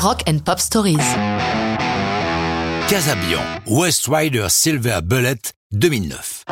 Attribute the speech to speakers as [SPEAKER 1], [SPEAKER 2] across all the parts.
[SPEAKER 1] Rock and Pop Stories.
[SPEAKER 2] Casabian, West Rider Silver Bullet, 2009.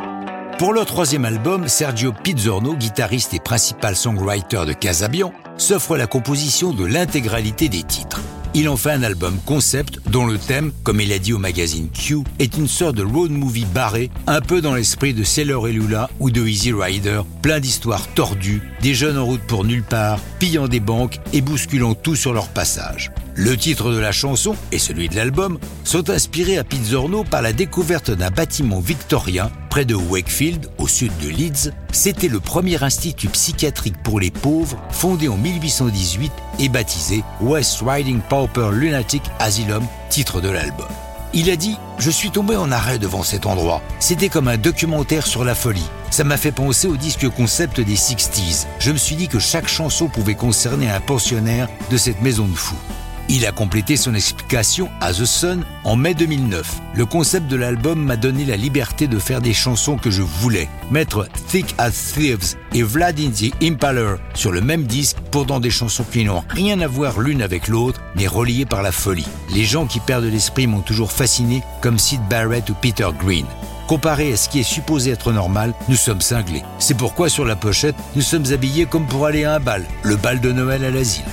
[SPEAKER 2] Pour leur troisième album, Sergio Pizzorno, guitariste et principal songwriter de Casabian, s'offre la composition de l'intégralité des titres. Il en fait un album concept dont le thème, comme il a dit au magazine Q, est une sorte de road movie barré, un peu dans l'esprit de Sailor et Lula ou de Easy Rider, plein d'histoires tordues, des jeunes en route pour nulle part, pillant des banques et bousculant tout sur leur passage. Le titre de la chanson et celui de l'album sont inspirés à Pizzorno par la découverte d'un bâtiment victorien près de Wakefield, au sud de Leeds. C'était le premier institut psychiatrique pour les pauvres fondé en 1818 et baptisé West Riding Pauper Lunatic Asylum, titre de l'album. Il a dit Je suis tombé en arrêt devant cet endroit. C'était comme un documentaire sur la folie. Ça m'a fait penser au disque concept des 60s. Je me suis dit que chaque chanson pouvait concerner un pensionnaire de cette maison de fous. Il a complété son explication à The Sun en mai 2009. Le concept de l'album m'a donné la liberté de faire des chansons que je voulais. Mettre Thick as Thieves et Vlad the Impaler sur le même disque, pourtant des chansons qui n'ont rien à voir l'une avec l'autre, mais reliées par la folie. Les gens qui perdent l'esprit m'ont toujours fasciné, comme Sid Barrett ou Peter Green. Comparé à ce qui est supposé être normal, nous sommes cinglés. C'est pourquoi sur la pochette, nous sommes habillés comme pour aller à un bal, le bal de Noël à l'asile.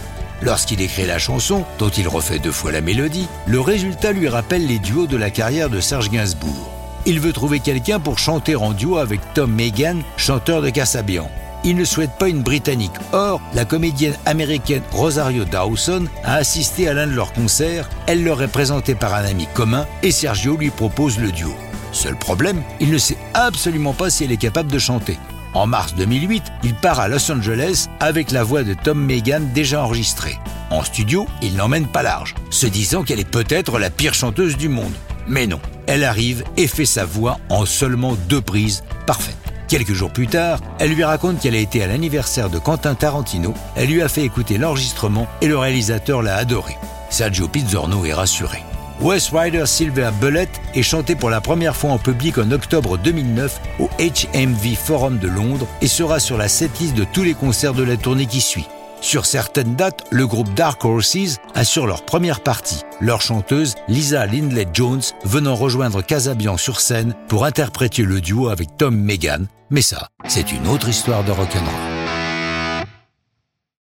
[SPEAKER 2] Lorsqu'il écrit la chanson, dont il refait deux fois la mélodie, le résultat lui rappelle les duos de la carrière de Serge Gainsbourg. Il veut trouver quelqu'un pour chanter en duo avec Tom Megan, chanteur de Cassabian. Il ne souhaite pas une Britannique. Or, la comédienne américaine Rosario Dawson a assisté à l'un de leurs concerts, elle leur est présentée par un ami commun et Sergio lui propose le duo. Seul problème, il ne sait absolument pas si elle est capable de chanter. En mars 2008, il part à Los Angeles avec la voix de Tom Megan déjà enregistrée. En studio, il n'emmène pas large, se disant qu'elle est peut-être la pire chanteuse du monde. Mais non, elle arrive et fait sa voix en seulement deux prises, parfaite. Quelques jours plus tard, elle lui raconte qu'elle a été à l'anniversaire de Quentin Tarantino, elle lui a fait écouter l'enregistrement et le réalisateur l'a adoré. Sergio Pizzorno est rassuré. West Rider Silver Bullet est chanté pour la première fois en public en octobre 2009 au HMV Forum de Londres et sera sur la setlist de tous les concerts de la tournée qui suit. Sur certaines dates, le groupe Dark Horses assure leur première partie, leur chanteuse Lisa Lindley Jones venant rejoindre Casabian sur scène pour interpréter le duo avec Tom Megan. Mais ça, c'est une autre histoire de rock'n'roll.